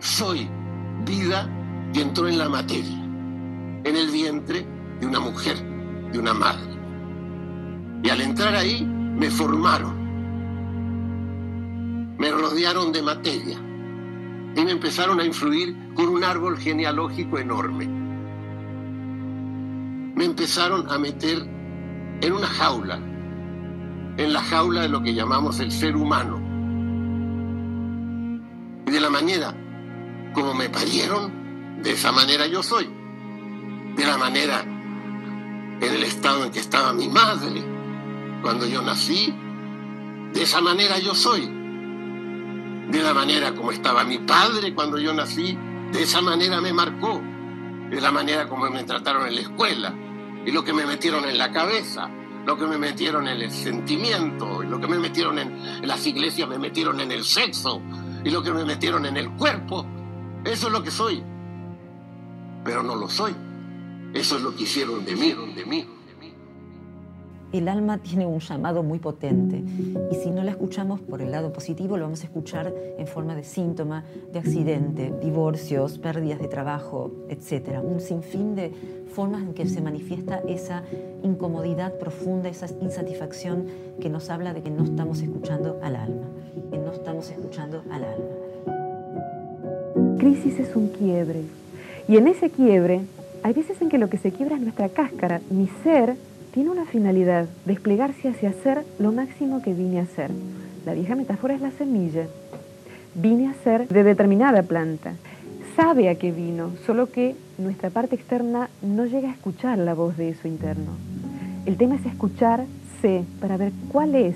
soy vida que entró en la materia, en el vientre de una mujer, de una madre. Y al entrar ahí me formaron, me rodearon de materia y me empezaron a influir con un árbol genealógico enorme. Me empezaron a meter en una jaula, en la jaula de lo que llamamos el ser humano. Y de la manera como me parieron, de esa manera yo soy. De la manera en el estado en que estaba mi madre cuando yo nací, de esa manera yo soy. De la manera como estaba mi padre cuando yo nací, de esa manera me marcó. De la manera como me trataron en la escuela y lo que me metieron en la cabeza, lo que me metieron en el sentimiento, y lo que me metieron en las iglesias, me metieron en el sexo y lo que me metieron en el cuerpo. Eso es lo que soy. Pero no lo soy. Eso es lo que hicieron de mí, de mí. El alma tiene un llamado muy potente y si no la escuchamos por el lado positivo, lo vamos a escuchar en forma de síntoma, de accidente, divorcios, pérdidas de trabajo, etc. Un sinfín de formas en que se manifiesta esa incomodidad profunda, esa insatisfacción que nos habla de que no estamos escuchando al alma, que no estamos escuchando al alma. Crisis es un quiebre y en ese quiebre hay veces en que lo que se quiebra es nuestra cáscara, mi ser tiene una finalidad, desplegarse hacia ser lo máximo que vine a ser. La vieja metáfora es la semilla. Vine a ser de determinada planta. Sabe a qué vino, solo que nuestra parte externa no llega a escuchar la voz de eso interno. El tema es escucharse para ver cuál es,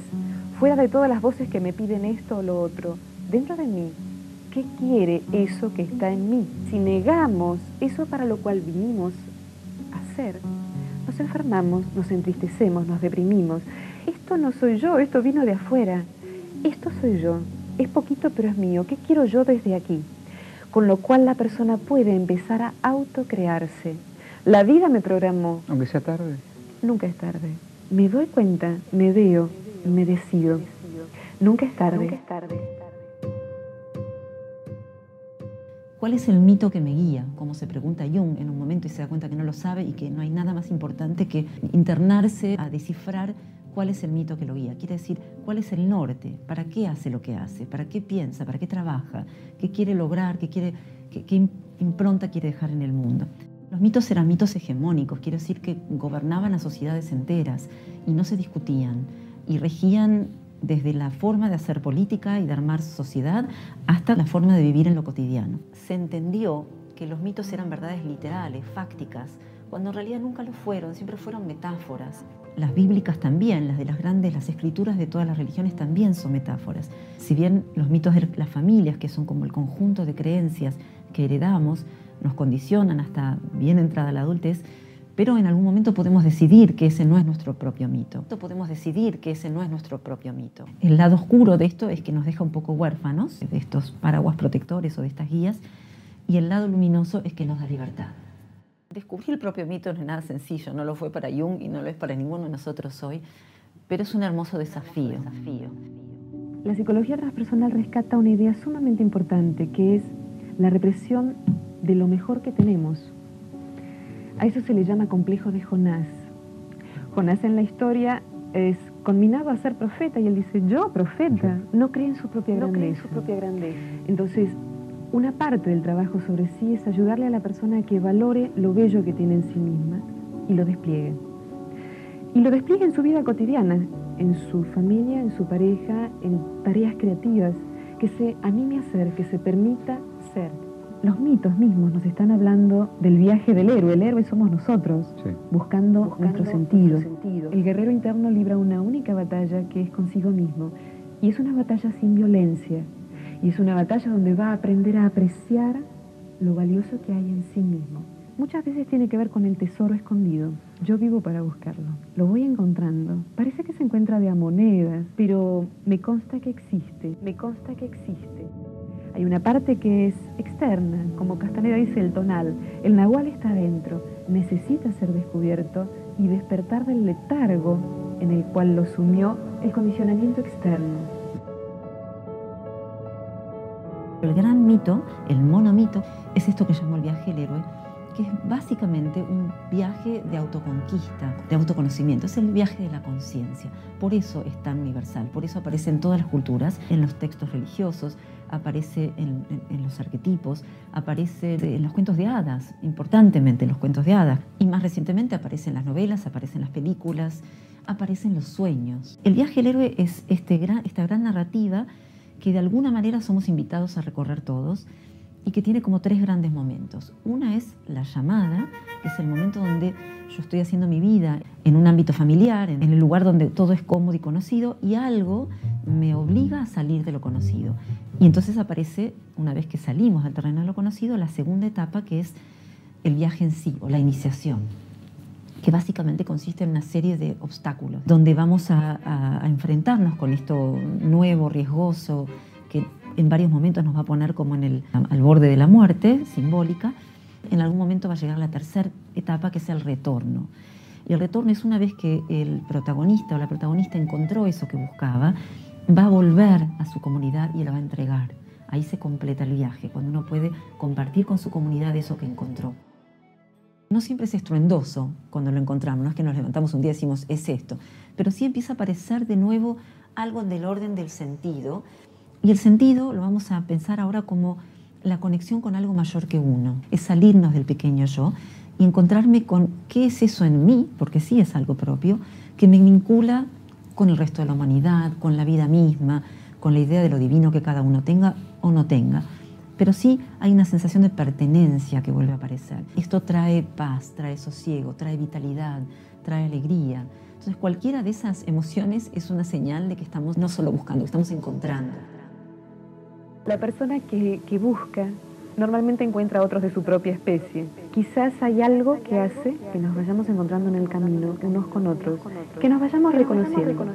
fuera de todas las voces que me piden esto o lo otro, dentro de mí, ¿qué quiere eso que está en mí? Si negamos eso para lo cual vinimos a ser, nos enfermamos, nos entristecemos, nos deprimimos. Esto no soy yo, esto vino de afuera. Esto soy yo. Es poquito pero es mío. ¿Qué quiero yo desde aquí? Con lo cual la persona puede empezar a autocrearse. La vida me programó. Aunque sea tarde. Nunca es tarde. Me doy cuenta, me veo me decido. Nunca es tarde. Nunca es tarde. ¿Cuál es el mito que me guía? Como se pregunta Jung en un momento y se da cuenta que no lo sabe y que no hay nada más importante que internarse a descifrar cuál es el mito que lo guía. Quiere decir, cuál es el norte, para qué hace lo que hace, para qué piensa, para qué trabaja, qué quiere lograr, qué, quiere, qué, impronta quiere dejar en el mundo. Los mitos eran mitos hegemónicos, quiere decir que gobernaban a sociedades enteras y no se discutían y regían desde la forma de hacer política y de armar sociedad hasta la forma de vivir en lo cotidiano. Se entendió que los mitos eran verdades literales, fácticas, cuando en realidad nunca lo fueron, siempre fueron metáforas. Las bíblicas también, las de las grandes, las escrituras de todas las religiones también son metáforas. Si bien los mitos de las familias, que son como el conjunto de creencias que heredamos, nos condicionan hasta bien entrada la adultez, pero en algún momento podemos decidir que ese no es nuestro propio mito. Podemos decidir que ese no es nuestro propio mito. El lado oscuro de esto es que nos deja un poco huérfanos de estos paraguas protectores o de estas guías, y el lado luminoso es que nos da libertad. Descubrir el propio mito no es nada sencillo, no lo fue para Jung y no lo es para ninguno de nosotros hoy, pero es un hermoso desafío. La psicología transpersonal rescata una idea sumamente importante, que es la represión de lo mejor que tenemos a eso se le llama complejo de Jonás. Jonás en la historia es conminado a ser profeta y él dice, yo profeta, no cree en su propia, grandeza. su propia grandeza. Entonces, una parte del trabajo sobre sí es ayudarle a la persona a que valore lo bello que tiene en sí misma y lo despliegue. Y lo despliegue en su vida cotidiana, en su familia, en su pareja, en tareas creativas, que se anime a ser, que se permita ser los mitos mismos nos están hablando del viaje del héroe. El héroe somos nosotros, buscando, nuestro, sentido. El guerrero interno libra una única batalla que es consigo mismo. Y es una batalla sin violencia. Y es una batalla donde va a aprender a apreciar lo valioso que hay en sí mismo. Muchas veces tiene que ver con el tesoro escondido. Yo vivo para buscarlo. Lo voy encontrando. Parece que se encuentra de a monedas, pero me consta que existe. Me consta que existe. Hay una parte que es externa, como Castaneda dice el tonal. El nahual está adentro, necesita ser descubierto y despertar del letargo en el cual lo sumió el condicionamiento externo. El gran mito, el monomito, es esto que llamó el viaje del héroe, que es básicamente un viaje de autoconquista, de autoconocimiento. Es el viaje de la conciencia. Por eso es tan universal, por eso aparece en todas las culturas, en los textos religiosos, aparece en, los arquetipos, aparece en los cuentos de hadas, importantemente en los cuentos de hadas. Y más recientemente aparece en las novelas, aparece en las películas, aparece en los sueños. El viaje del héroe es este esta gran narrativa que de alguna manera somos invitados a recorrer todos y que tiene como tres grandes momentos. Una es la llamada, que es el momento donde yo estoy haciendo mi vida en un ámbito familiar, en el lugar donde todo es cómodo y conocido, y algo me obliga a salir de lo conocido. Y entonces aparece, una vez que salimos del terreno de lo conocido, la segunda etapa que es el viaje en sí o la iniciación que básicamente consiste en una serie de obstáculos, donde vamos a, a enfrentarnos con esto nuevo, riesgoso, en varios momentos nos va a poner como en el, al borde de la muerte simbólica. En algún momento va a llegar la tercera etapa, que es el retorno. Y el retorno es una vez que el protagonista o la protagonista encontró eso que buscaba, va a volver a su comunidad y la va a entregar. Ahí se completa el viaje, cuando uno puede compartir con su comunidad eso que encontró. No siempre es estruendoso cuando lo encontramos, no es que nos levantamos un día y decimos, es esto, pero sí empieza a aparecer de nuevo algo del orden del sentido y el sentido lo vamos a pensar ahora como la conexión con algo mayor que uno. Es salirnos del pequeño yo y encontrarme con qué es eso en mí, porque sí es algo propio, que me vincula con el resto de la humanidad, con la vida misma, con la idea de lo divino que cada uno tenga o no tenga. Pero sí hay una sensación de pertenencia que vuelve a aparecer. Esto trae paz, trae sosiego, trae vitalidad, trae alegría. Entonces cualquiera de esas emociones es una señal de que estamos no solo buscando, estamos encontrando. La persona que, busca normalmente encuentra a otros de su propia especie. Quizás hay algo que hace que nos vayamos encontrando en el camino unos con otros, que nos vayamos reconociendo.